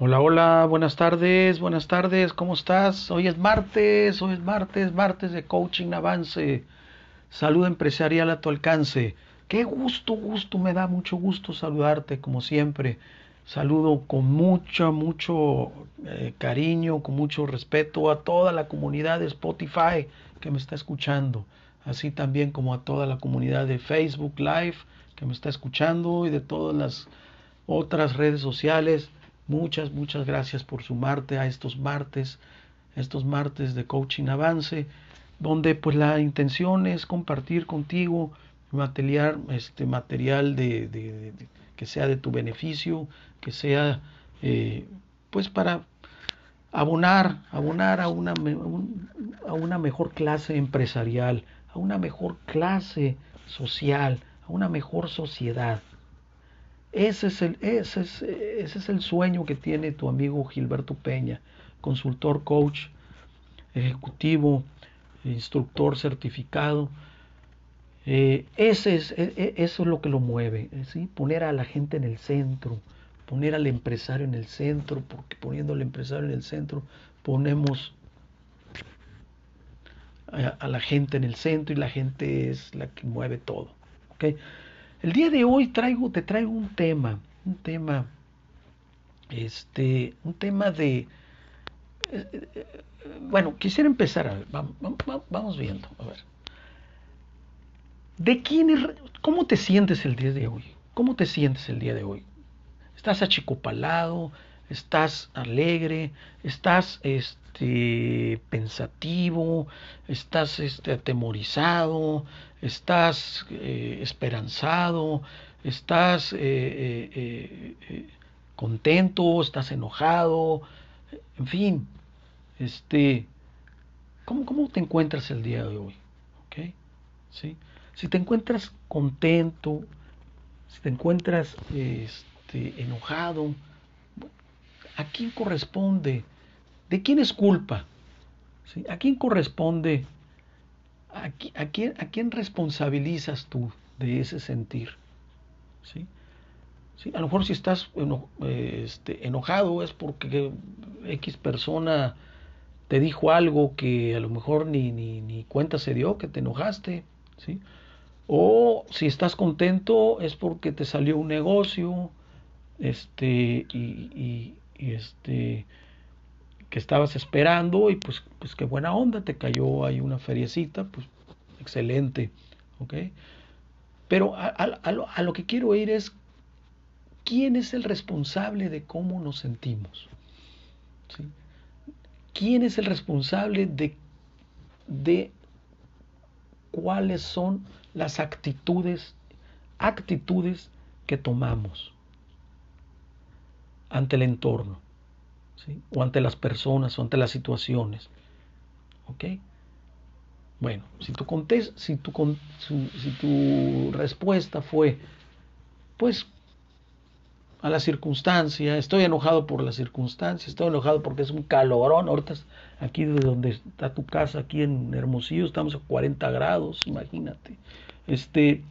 Hola, hola, buenas tardes, buenas tardes, ¿cómo estás? Hoy es martes, hoy es martes, martes de Coaching Avance, salud empresarial a tu alcance. Qué gusto, gusto, me da mucho gusto saludarte como siempre. Saludo con mucho, mucho eh, cariño, con mucho respeto a toda la comunidad de Spotify que me está escuchando, así también como a toda la comunidad de Facebook Live que me está escuchando y de todas las otras redes sociales. Muchas, muchas gracias por sumarte a estos martes, estos martes de Coaching Avance, donde pues la intención es compartir contigo material, este material de, de, que sea de tu beneficio, que sea eh, pues para abonar, abonar a una, a una mejor clase empresarial, a una mejor clase social, a una mejor sociedad. Ese es, el, ese, es, ese es el sueño que tiene tu amigo Gilberto Peña, consultor, coach, ejecutivo, instructor certificado. Eh, ese es, e, e, eso es lo que lo mueve, ¿sí? poner a la gente en el centro, poner al empresario en el centro, porque poniendo al empresario en el centro ponemos a, a la gente en el centro y la gente es la que mueve todo. ¿okay? El día de hoy traigo, te traigo un tema, un tema, este, un tema de, eh, eh, bueno, quisiera empezar, a ver, vamos, vamos, viendo, a ver. ¿De quién es, cómo te sientes el día de hoy? ¿Cómo te sientes el día de hoy? ¿Estás achicopalado? ¿Estás alegre? ¿Estás este, pensativo? ¿Estás este, atemorizado? estás eh, esperanzado, estás eh, eh, contento, estás enojado, en fin, este, ¿cómo, ¿cómo, te encuentras el día de hoy? ¿Okay? ¿Sí? Si te encuentras contento, si te encuentras este, enojado, ¿a quién corresponde? ¿De quién es culpa? ¿Sí? ¿A quién corresponde ¿a, quién, ¿a quién responsabilizas tú de ese sentir? ¿Sí? ¿Sí? A lo mejor si estás este, enojado es porque X persona te dijo algo que a lo mejor ni, ni, ni, cuenta se dio, que te enojaste, ¿sí? O si estás contento es porque te salió un negocio, este, y, y este, que estabas esperando y pues, pues qué buena onda, te cayó ahí una feriecita, pues excelente. Pero a, a, lo, a, lo, que quiero ir es, ¿quién es el responsable de cómo nos sentimos? ¿Quién es el responsable de, de cuáles son las actitudes, actitudes que tomamos ante el entorno? o ante las personas o ante las situaciones. ¿Ok? Bueno, si tu, si, tu, si tu respuesta fue, pues, a la circunstancia, estoy enojado por la circunstancia, estoy enojado porque es un calorón, ahorita aquí de donde está tu casa, aquí en Hermosillo, estamos a 40 grados, imagínate. Este,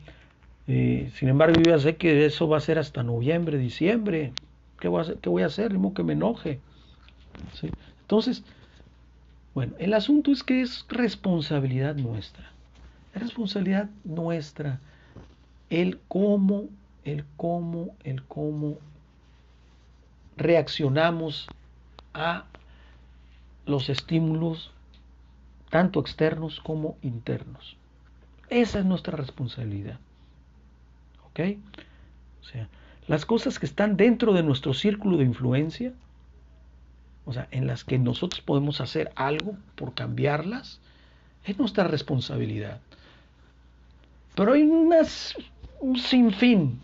eh, sin embargo, yo ya sé que eso va a ser hasta noviembre, diciembre. ¿Qué voy a hacer? ¿Qué voy a hacer? que me enoje. Entonces, bueno, el asunto es que es responsabilidad nuestra. Es responsabilidad nuestra el cómo, el cómo, el cómo reaccionamos a los estímulos tanto externos como internos. Esa es nuestra responsabilidad. ¿Ok? O sea, las cosas que están dentro de nuestro círculo de influencia o sea, en las que nosotros podemos hacer algo por cambiarlas, es nuestra responsabilidad. Pero hay unas, un sinfín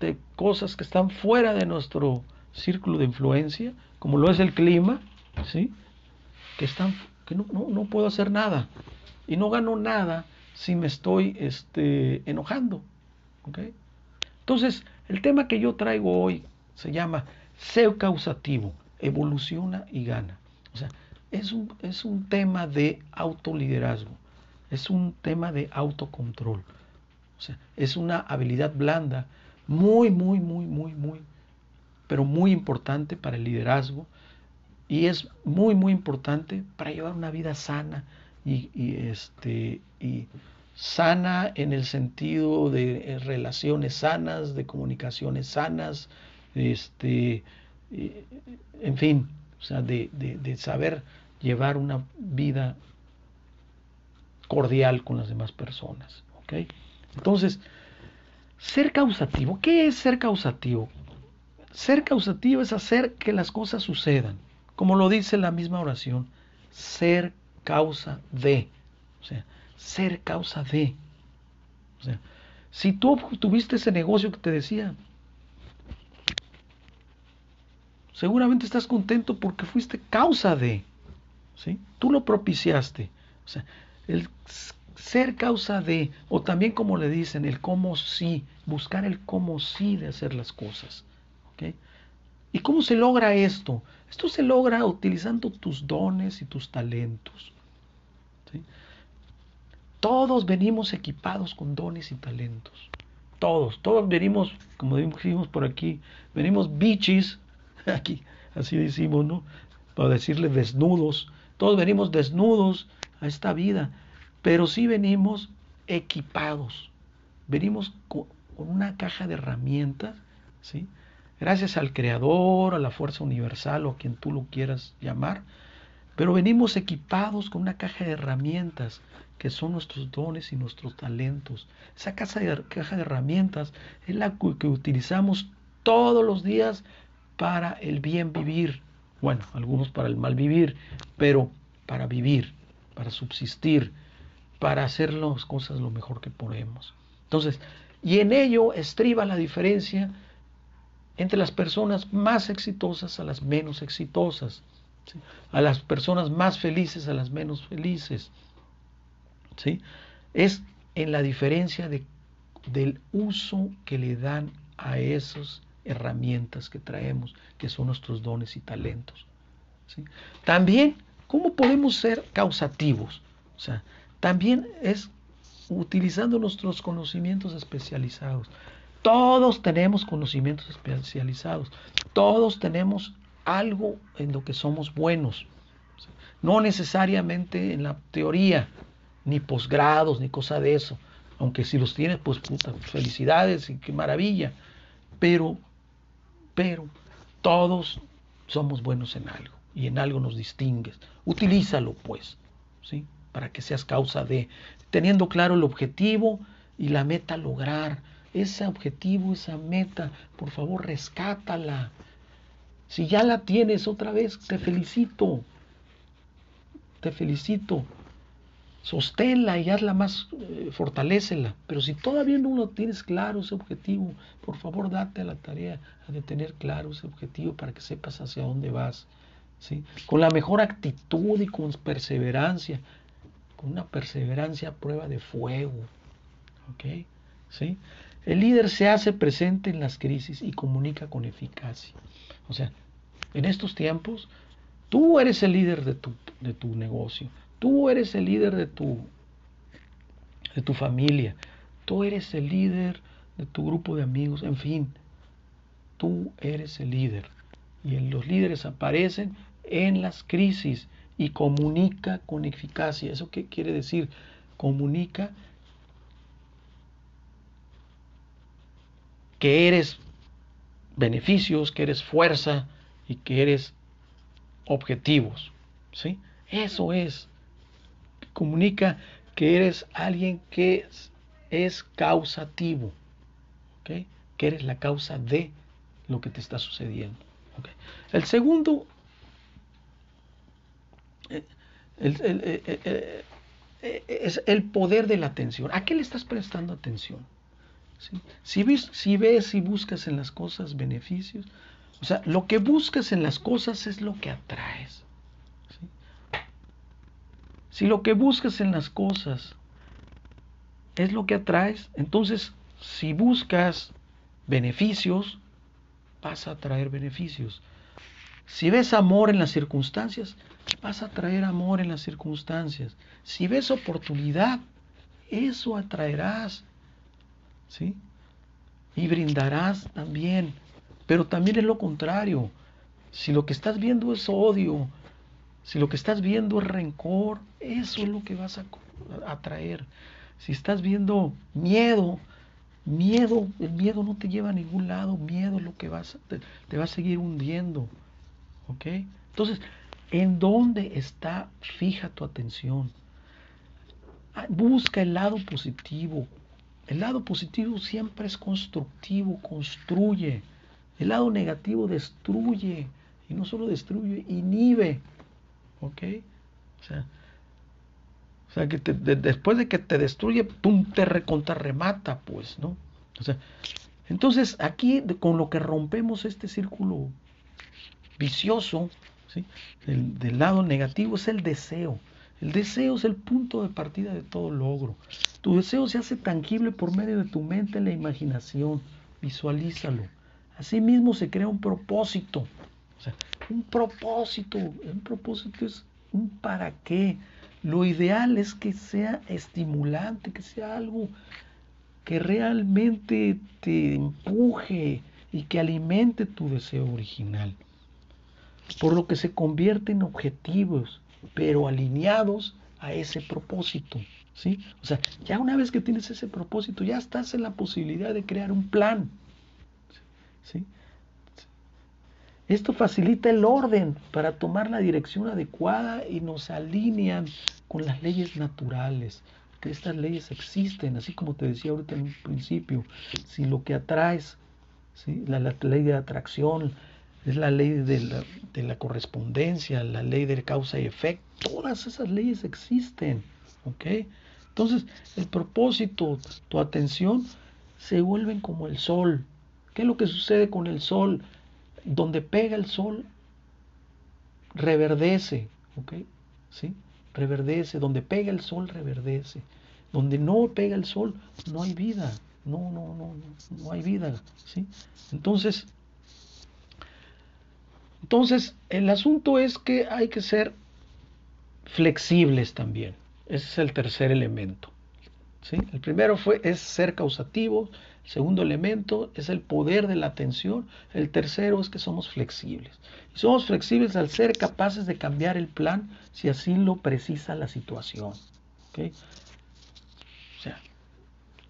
de cosas que están fuera de nuestro círculo de influencia, como lo es el clima, ¿sí? que, están, que no, no, puedo hacer nada. Y no gano nada si me estoy este, enojando. Entonces, el tema que yo traigo hoy se llama ser causativo evoluciona y gana. O sea, es un, es un tema de autoliderazgo, es un tema de autocontrol. O sea, es una habilidad blanda muy, muy, muy, muy, muy pero muy importante para el liderazgo y es muy, muy importante para llevar una vida sana y, este, y sana en el sentido de relaciones sanas, de comunicaciones sanas, este, en fin, o sea, de, de saber llevar una vida cordial con las demás personas. ¿ok? Entonces, ser causativo, ¿qué es ser causativo? Ser causativo es hacer que las cosas sucedan, como lo dice la misma oración, ser causa de, o sea, ser causa de. O sea, si tú tuviste ese negocio que te decía, seguramente estás contento porque fuiste causa de, ¿sí? Tú lo propiciaste. O sea, el ser causa de, o también como le dicen, el cómo sí, buscar el cómo sí de hacer las cosas. ¿Y cómo se logra esto? Esto se logra utilizando tus dones y tus talentos. Todos venimos equipados con dones y talentos. Todos, todos venimos, como dijimos por aquí, venimos bichis, aquí, así decimos, ¿no? Para decirle desnudos. Todos venimos desnudos a esta vida, pero sí venimos equipados. Venimos con una caja de herramientas, ¿sí? Gracias al Creador, a la fuerza universal o a quien tú lo quieras llamar, pero venimos equipados con una caja de herramientas que son nuestros dones y nuestros talentos. Esa caja de, caja de herramientas es la que utilizamos todos los días para el bien vivir. Bueno, algunos para el mal vivir, pero para vivir para subsistir, para hacer las cosas lo mejor que podemos. Entonces, y en ello estriba la diferencia entre las personas más exitosas a las menos exitosas, a las personas más felices a las menos felices. Es en la diferencia de, del uso que le dan a esas herramientas que traemos, que son nuestros dones y talentos. ¿sí? También ¿Cómo podemos ser causativos? O sea, también es utilizando nuestros conocimientos especializados. Todos tenemos conocimientos especializados. Todos tenemos algo en lo que somos buenos. No necesariamente en la teoría, ni posgrados, ni cosa de eso. Aunque si los tienes, pues puta, felicidades y qué maravilla. Pero, pero, todos somos buenos en algo y en algo nos distingues. Utilízalo, pues, ¿sí? Para que seas causa de, teniendo claro el objetivo y la meta lograr. Ese objetivo, esa meta, por favor, rescátala. Si ya la tienes otra vez, te felicito. Te felicito. Sosténla y hazla más, eh, fortalecela. Pero si todavía no lo tienes claro ese objetivo, por favor, date a la tarea de tener claro ese objetivo para que sepas hacia dónde vas con la mejor actitud y con perseverancia, con una perseverancia a prueba de fuego. ¿Sí? El líder se hace presente en las crisis y comunica con eficacia. O sea, en estos tiempos, tú eres el líder de tu, de tu negocio, tú eres el líder de tu, de tu familia, tú eres el líder de tu grupo de amigos, en fin, tú eres el líder. Y los líderes aparecen en las crisis y comunica con eficacia. ¿Eso qué quiere decir? Comunica que eres beneficios, que eres fuerza y que eres objetivos. ¿sí? Eso es. Comunica que eres alguien que es, causativo, que eres la causa de lo que te está sucediendo. El segundo es el poder de la atención. ¿A qué le estás prestando atención? Si, ves, si ves y buscas en las cosas beneficios, o sea, lo que buscas en las cosas es lo que atraes. Si lo que buscas en las cosas es lo que atraes, entonces si buscas beneficios, vas a atraer beneficios. Si ves amor en las circunstancias, vas a traer amor en las circunstancias. Si ves oportunidad, eso atraerás. ¿Sí? Y brindarás también Pero también es lo contrario. Si lo que estás viendo es odio, si lo que estás viendo es rencor, eso es lo que vas a atraer. Si estás viendo miedo, miedo, el miedo no te lleva a ningún lado, miedo es lo que vas, te, te va a seguir hundiendo. ¿Ok? Entonces, ¿en dónde está fija tu atención? Ah, busca el lado positivo. El lado positivo siempre es constructivo, construye. El lado negativo destruye. Y no solo destruye, inhibe. ¿Ok? O sea, o sea que después de que te destruye, pum, te recontrarremata, pues, ¿no? O sea, entonces aquí con lo que rompemos este círculo vicioso, del lado negativo es el deseo. El deseo es el punto de partida de todo logro. Tu deseo se hace tangible por medio de tu mente y la imaginación. Visualízalo. Asimismo se crea un propósito. O sea, un propósito. Un propósito es un para qué. Lo ideal es que sea estimulante, que sea algo que realmente te empuje y que alimente tu deseo original. Por lo que se convierte en objetivos, pero alineados a ese propósito. ¿sí? O sea, ya una vez que tienes ese propósito, ya estás en la posibilidad de crear un plan. ¿sí? Esto facilita el orden para tomar la dirección adecuada y nos alinean con las leyes naturales. Que estas leyes existen, así como te decía ahorita en un principio. Si lo que atraes, ¿sí? la, ley de atracción, es la ley de la, de la, correspondencia, la ley de causa y efecto, todas esas leyes existen. ¿ok? Entonces, el propósito, tu atención, se vuelven como el sol. ¿Qué es lo que sucede con el sol? Donde pega el sol, reverdece, ¿ok? ¿Sí? Reverdece, donde pega el sol, reverdece. Donde no pega el sol, no hay vida, no, no, no, no hay vida, ¿sí? Entonces, entonces, el asunto es que hay que ser flexibles también. Ese es el tercer elemento. ¿sí? El primero fue, es ser causativo, Segundo elemento es el poder de la atención. El tercero es que somos flexibles. Y somos flexibles al ser capaces de cambiar el plan si así lo precisa la situación. O sea,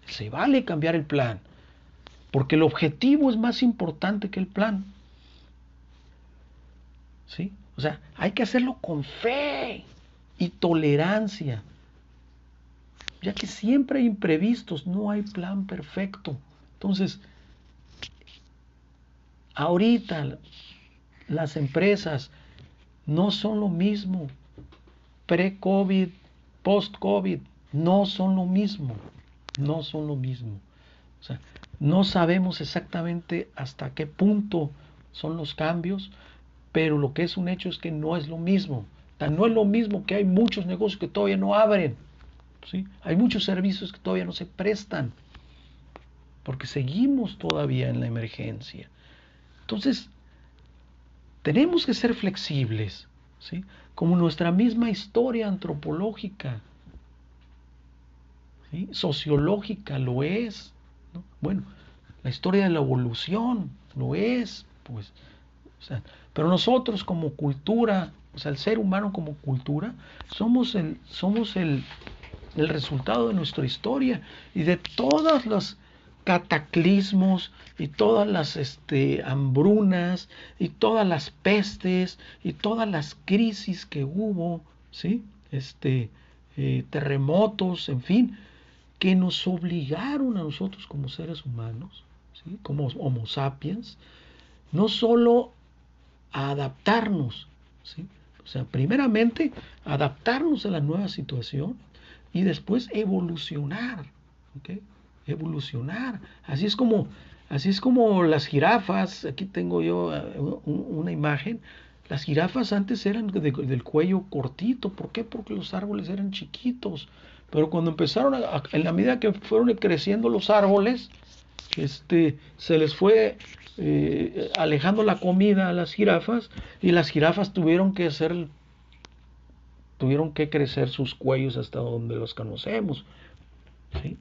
se vale cambiar el plan, porque el objetivo es más importante que el plan. ¿Sí? O sea, hay que hacerlo con fe y tolerancia ya que siempre hay imprevistos, no hay plan perfecto. Entonces, ahorita las empresas no son lo mismo. Pre-COVID, post-COVID, no son lo mismo. No son lo mismo. O sea, no sabemos exactamente hasta qué punto son los cambios, pero lo que es un hecho es que no es lo mismo. no es lo mismo que hay muchos negocios que todavía no abren. Hay muchos servicios que todavía no se prestan, porque seguimos todavía en la emergencia. Entonces, tenemos que ser flexibles, ¿sí? como nuestra misma historia antropológica, sociológica lo es. Bueno, la historia de la evolución lo es, pues. pero nosotros como cultura, o sea, el ser humano como cultura, somos el, somos el, el resultado de nuestra historia y de todos los cataclismos y todas las este, hambrunas y todas las pestes y todas las crisis que hubo, ¿sí? este, eh, terremotos, en fin, que nos obligaron a nosotros como seres humanos, ¿sí? como Homo sapiens, no solo a adaptarnos, ¿sí? o sea, primeramente adaptarnos a la nueva situación, y después evolucionar. Evolucionar. Así es como, así es como las jirafas, aquí tengo yo eh, una imagen, las jirafas antes eran del cuello cortito, ¿por qué? Porque los árboles eran chiquitos, pero cuando empezaron, en la medida que fueron creciendo los árboles, este, se les fue eh, alejando la comida a las jirafas y las jirafas tuvieron que hacer tuvieron que crecer sus cuellos hasta donde los conocemos.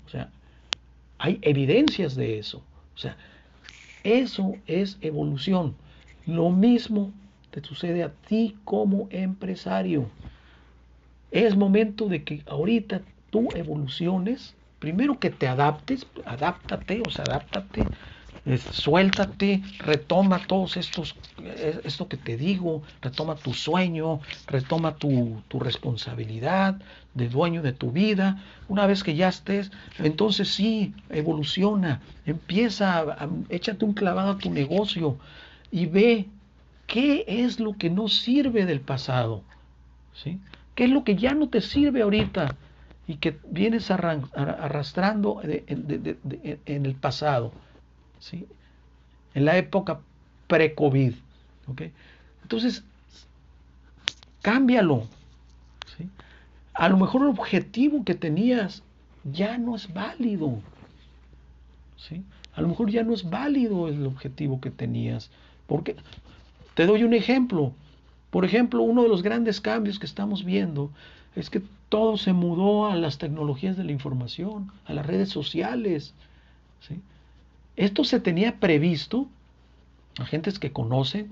O sea, hay evidencias de eso. O sea, Eso es evolución. Lo mismo te sucede a ti como empresario. Es momento de que ahorita tú evoluciones, primero que te adaptes, adáptate, o sea, adáptate suéltate, retoma todos estos, eh, esto que te digo, retoma tu sueño, retoma tu, responsabilidad de dueño de tu vida. Una vez que ya estés, entonces sí, evoluciona, empieza, échate un clavado a tu negocio y ve qué es lo que no sirve del pasado, ¿sí? ¿Qué es lo que ya no te sirve ahorita? y que vienes arrastrando en el pasado. ¿Sí? en la época pre-COVID. ¿okay? Entonces, cámbialo. ¿sí? A lo mejor el objetivo que tenías ya no es válido. ¿sí? A lo mejor ya no es válido el objetivo que tenías. Porque, te doy un ejemplo. Por ejemplo, uno de los grandes cambios que estamos viendo es que todo se mudó a las tecnologías de la información, a las redes sociales. ¿sí? Esto se tenía previsto, agentes que conocen,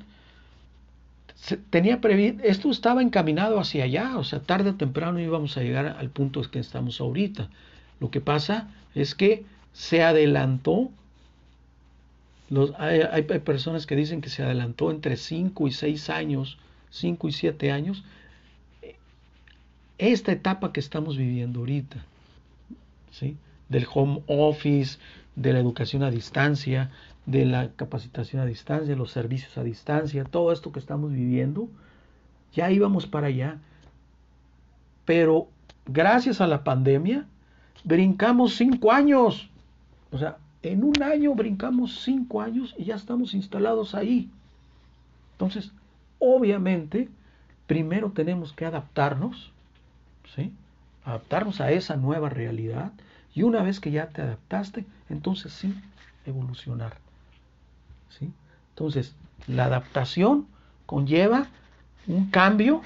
tenía previsto, esto estaba encaminado hacia allá, o sea, tarde o temprano íbamos a llegar al punto que estamos ahorita. Lo que pasa es que se adelantó, hay, personas que dicen que se adelantó entre 5 y 6 años, 5 y 7 años, esta etapa que estamos viviendo ahorita, ¿sí? del home office, de la educación a distancia, de la capacitación a distancia, los servicios a distancia, todo esto que estamos viviendo, ya íbamos para allá. Pero gracias a la pandemia, brincamos cinco años. O sea, en un año brincamos cinco años y ya estamos instalados ahí. Entonces, obviamente, primero tenemos que adaptarnos, ¿sí? Adaptarnos a esa nueva realidad y una vez que ya te adaptaste, entonces sí, evolucionar. ¿sí? Entonces, la adaptación conlleva un cambio,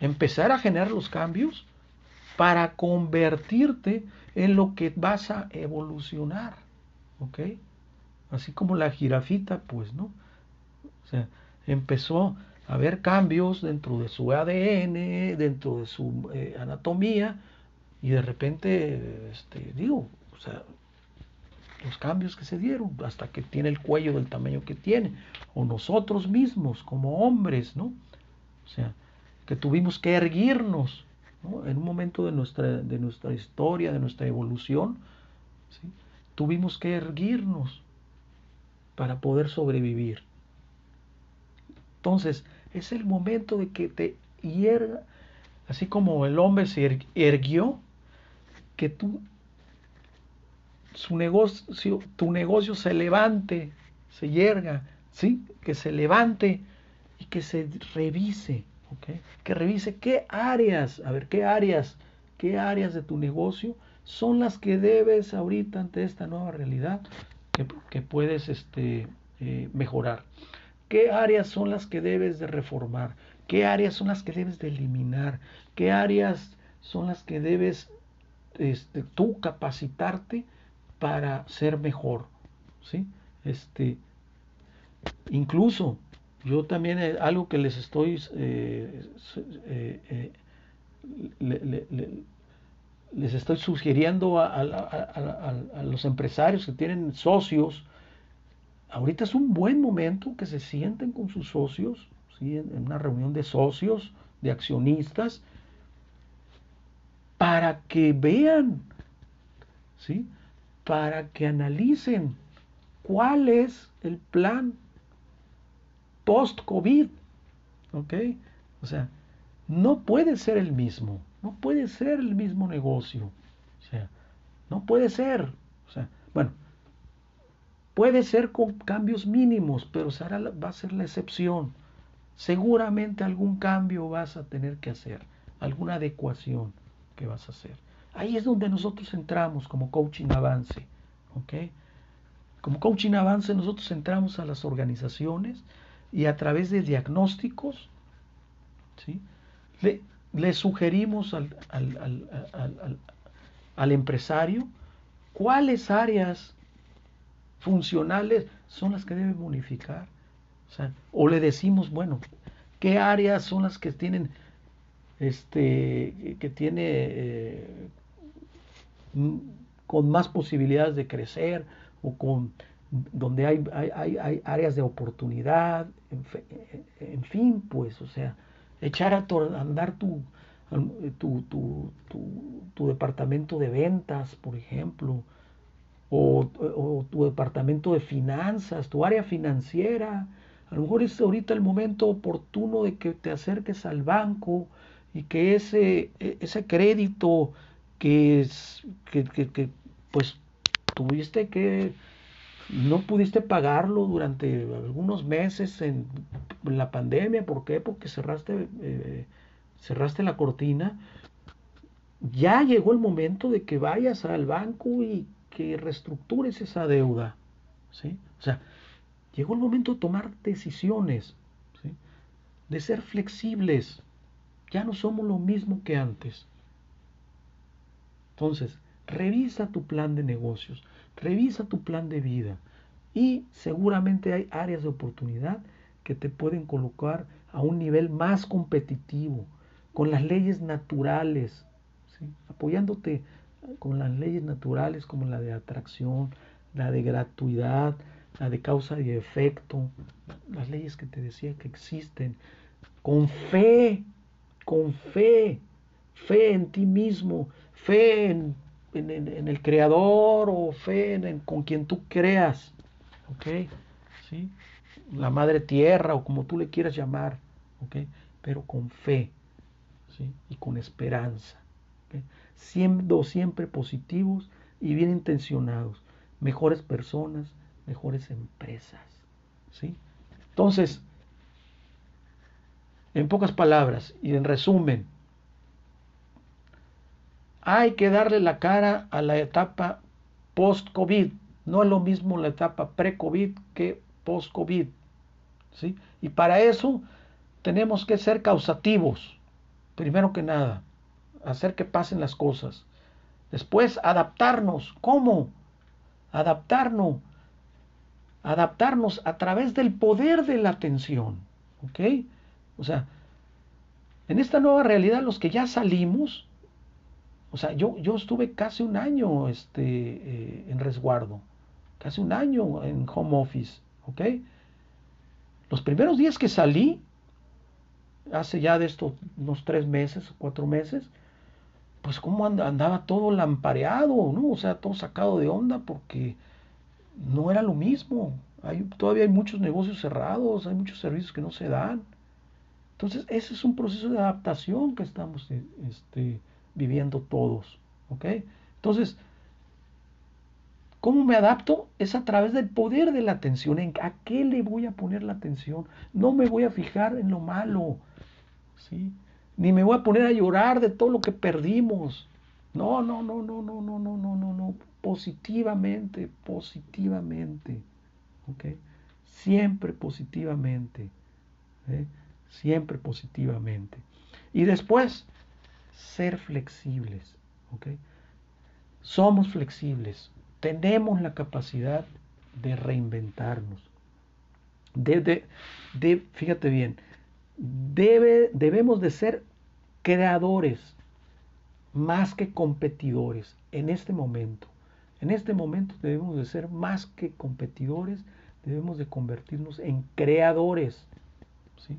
empezar a generar los cambios para convertirte en lo que vas a evolucionar. ¿Ok? Así como la jirafita, pues, ¿no? O sea, empezó a haber cambios dentro de su ADN, dentro de su eh, anatomía, y de repente, este, digo, o sea, los cambios que se dieron hasta que tiene el cuello del tamaño que tiene, o nosotros mismos como hombres, ¿no? O sea, que tuvimos que erguirnos, ¿no? En un momento de nuestra, de nuestra historia, de nuestra evolución, ¿sí? tuvimos que erguirnos para poder sobrevivir. Entonces, es el momento de que te hierga, así como el hombre se erguió, que tú, su negocio, tu negocio se levante, se yerga, ¿sí? que se levante y que se revise, que revise qué áreas, a ver, qué áreas, qué áreas de tu negocio son las que debes ahorita ante esta nueva realidad que, puedes este, eh, mejorar. ¿Qué áreas son las que debes de reformar? ¿Qué áreas son las que debes de eliminar? ¿Qué áreas son las que debes este, tú capacitarte para ser mejor, ¿sí? Este, incluso yo también eh, algo que les estoy eh, eh, les estoy sugiriendo a, los empresarios que tienen socios, ahorita es un buen momento que se sienten con sus socios, ¿sí? en una reunión de socios, de accionistas, para que vean, ¿sí? Para que analicen cuál es el plan post-COVID. ¿Ok? O sea, no puede ser el mismo, no puede ser el mismo negocio. O sea, no puede ser. O sea, bueno, puede ser con cambios mínimos, pero va a ser la excepción. Seguramente algún cambio vas a tener que hacer, alguna adecuación que vas a hacer. Ahí es donde nosotros entramos como coaching avance. ¿ok? Como coaching avance nosotros entramos a las organizaciones y a través de diagnósticos ¿sí? le, sugerimos al, al, al, al, empresario cuáles áreas funcionales son las que debe bonificar. O le decimos, bueno, ¿qué áreas son las que tienen, este, que tiene eh, con más posibilidades de crecer o con donde hay, hay, hay áreas de oportunidad, en, fin, pues, o sea, echar a andar tu, tu, tu, departamento de ventas, por ejemplo, o, o, tu departamento de finanzas, tu área financiera. A lo mejor es ahorita el momento oportuno de que te acerques al banco y que ese, e, ese crédito que, es, que, pues tuviste que no pudiste pagarlo durante algunos meses en la pandemia, ¿por qué? Porque cerraste, eh, cerraste la cortina. Ya llegó el momento de que vayas al banco y que reestructures esa deuda. ¿sí? O sea, llegó el momento de tomar decisiones, ¿sí? de ser flexibles. Ya no somos lo mismo que antes. Entonces, revisa tu plan de negocios, revisa tu plan de vida y seguramente hay áreas de oportunidad que te pueden colocar a un nivel más competitivo, con las leyes naturales, apoyándote con las leyes naturales como la de atracción, la de gratuidad, la de causa y efecto, las leyes que te decía que existen, con fe, con fe, fe en ti mismo, fe en, el creador o fe en, con quien tú creas, ¿ok? ¿Sí? La madre tierra o como tú le quieras llamar, ¿ok? Pero con fe, ¿sí? Y con esperanza, Siendo siempre positivos y bien intencionados, mejores personas, mejores empresas, ¿sí? Entonces, en pocas palabras y en resumen, hay que darle la cara a la etapa post-COVID. No es lo mismo la etapa pre-COVID que post-COVID. ¿sí? Y para eso tenemos que ser causativos, primero que nada, hacer que pasen las cosas. Después, adaptarnos. ¿Cómo? Adaptarnos. Adaptarnos a través del poder de la atención. ¿Ok? O sea, en esta nueva realidad, los que ya salimos, o sea, yo, yo estuve casi un año este, eh, en resguardo, casi un año en home office, ¿ok? Los primeros días que salí, hace ya de estos unos tres meses, cuatro meses, pues como andaba todo lampareado, ¿no? O sea, todo sacado de onda porque no era lo mismo. Hay, todavía hay muchos negocios cerrados, hay muchos servicios que no se dan. Entonces, ese es un proceso de adaptación que estamos este, viviendo todos. ¿Ok? Entonces, ¿cómo me adapto? Es a través del poder de la atención. ¿En ¿A qué le voy a poner la atención? No me voy a fijar en lo malo. ¿Sí? Ni me voy a poner a llorar de todo lo que perdimos. No, no, no, no, no, no, no, no, no, no. Positivamente, positivamente. ¿Ok? Siempre positivamente. ¿eh? Siempre positivamente. Y después, ser flexibles. ¿okay? Somos flexibles, tenemos la capacidad de reinventarnos. De, de, fíjate bien, debe, debemos de ser creadores más que competidores en este momento. En este momento debemos de ser más que competidores, debemos de convertirnos en creadores. ¿sí?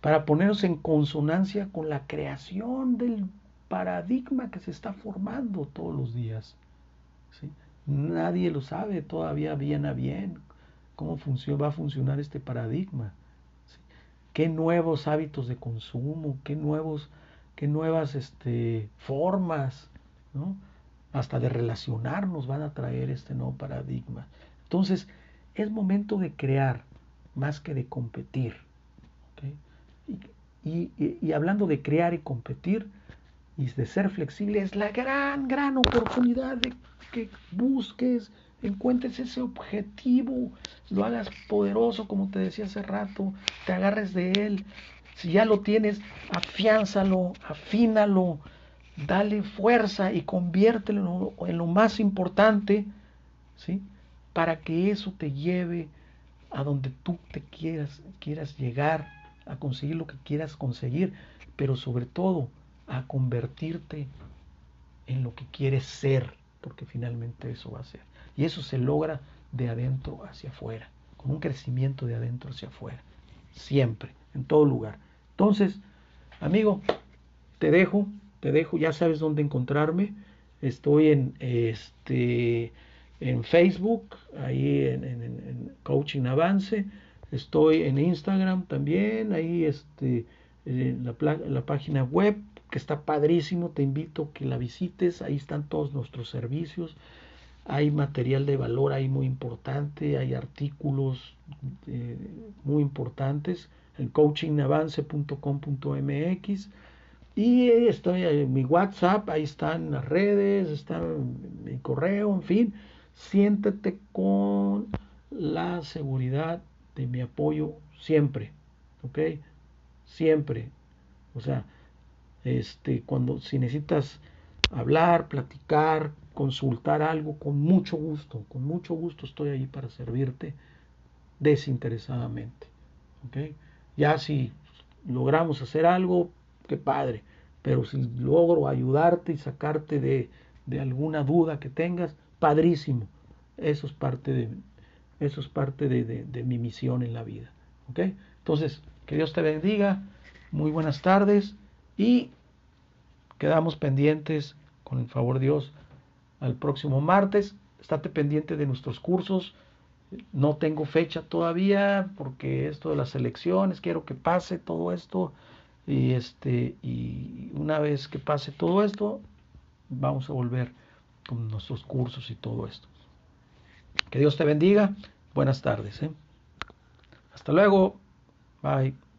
Para ponernos en consonancia con la creación del paradigma que se está formando todos los días. ¿sí? Nadie lo sabe todavía bien a bien cómo va a funcionar este paradigma. ¿Qué nuevos hábitos de consumo? ¿Qué, nuevos, qué nuevas este, formas? ¿no? Hasta de relacionarnos van a traer este nuevo paradigma. Entonces, es momento de crear más que de competir. Y, hablando de crear y competir y de ser flexible, es la gran, gran oportunidad de que busques, encuentres ese objetivo, lo hagas poderoso, como te decía hace rato, te agarres de él. Si ya lo tienes, afiánzalo, afínalo, dale fuerza y conviértelo en lo, más importante, ¿sí? para que eso te lleve a donde tú te quieras, quieras llegar, a conseguir lo que quieras conseguir, pero sobre todo a convertirte en lo que quieres ser, porque finalmente eso va a ser. Y eso se logra de adentro hacia afuera, con un crecimiento de adentro hacia afuera, siempre, en todo lugar. Entonces, amigo, te dejo, te dejo, ya sabes dónde encontrarme. Estoy en este en Facebook, ahí en, Coaching Avance. Estoy en Instagram también, ahí este, en la, la, página web que está padrísimo, te invito a que la visites, ahí están todos nuestros servicios, hay material de valor ahí muy importante, hay artículos eh, muy importantes en coachingavance.com.mx y estoy en mi WhatsApp, ahí están las redes, está mi correo, en fin, siéntete con la seguridad de mi apoyo siempre, ¿ok? Siempre. O sea, este, cuando si necesitas hablar, platicar, consultar algo, con mucho gusto, con mucho gusto estoy ahí para servirte desinteresadamente, ¿ok? Ya si logramos hacer algo, qué padre, pero si logro ayudarte y sacarte de, de alguna duda que tengas, padrísimo. Eso es parte de, eso es parte de, mi misión en la vida. ¿ok? Entonces, que Dios te bendiga. Muy buenas tardes y quedamos pendientes con el favor de Dios al próximo martes. Estate pendiente de nuestros cursos. No tengo fecha todavía porque esto de las elecciones, quiero que pase todo esto. Y este, y una vez que pase todo esto, vamos a volver con nuestros cursos y todo esto. Que Dios te bendiga. Buenas tardes. ¿eh? Hasta luego. Bye.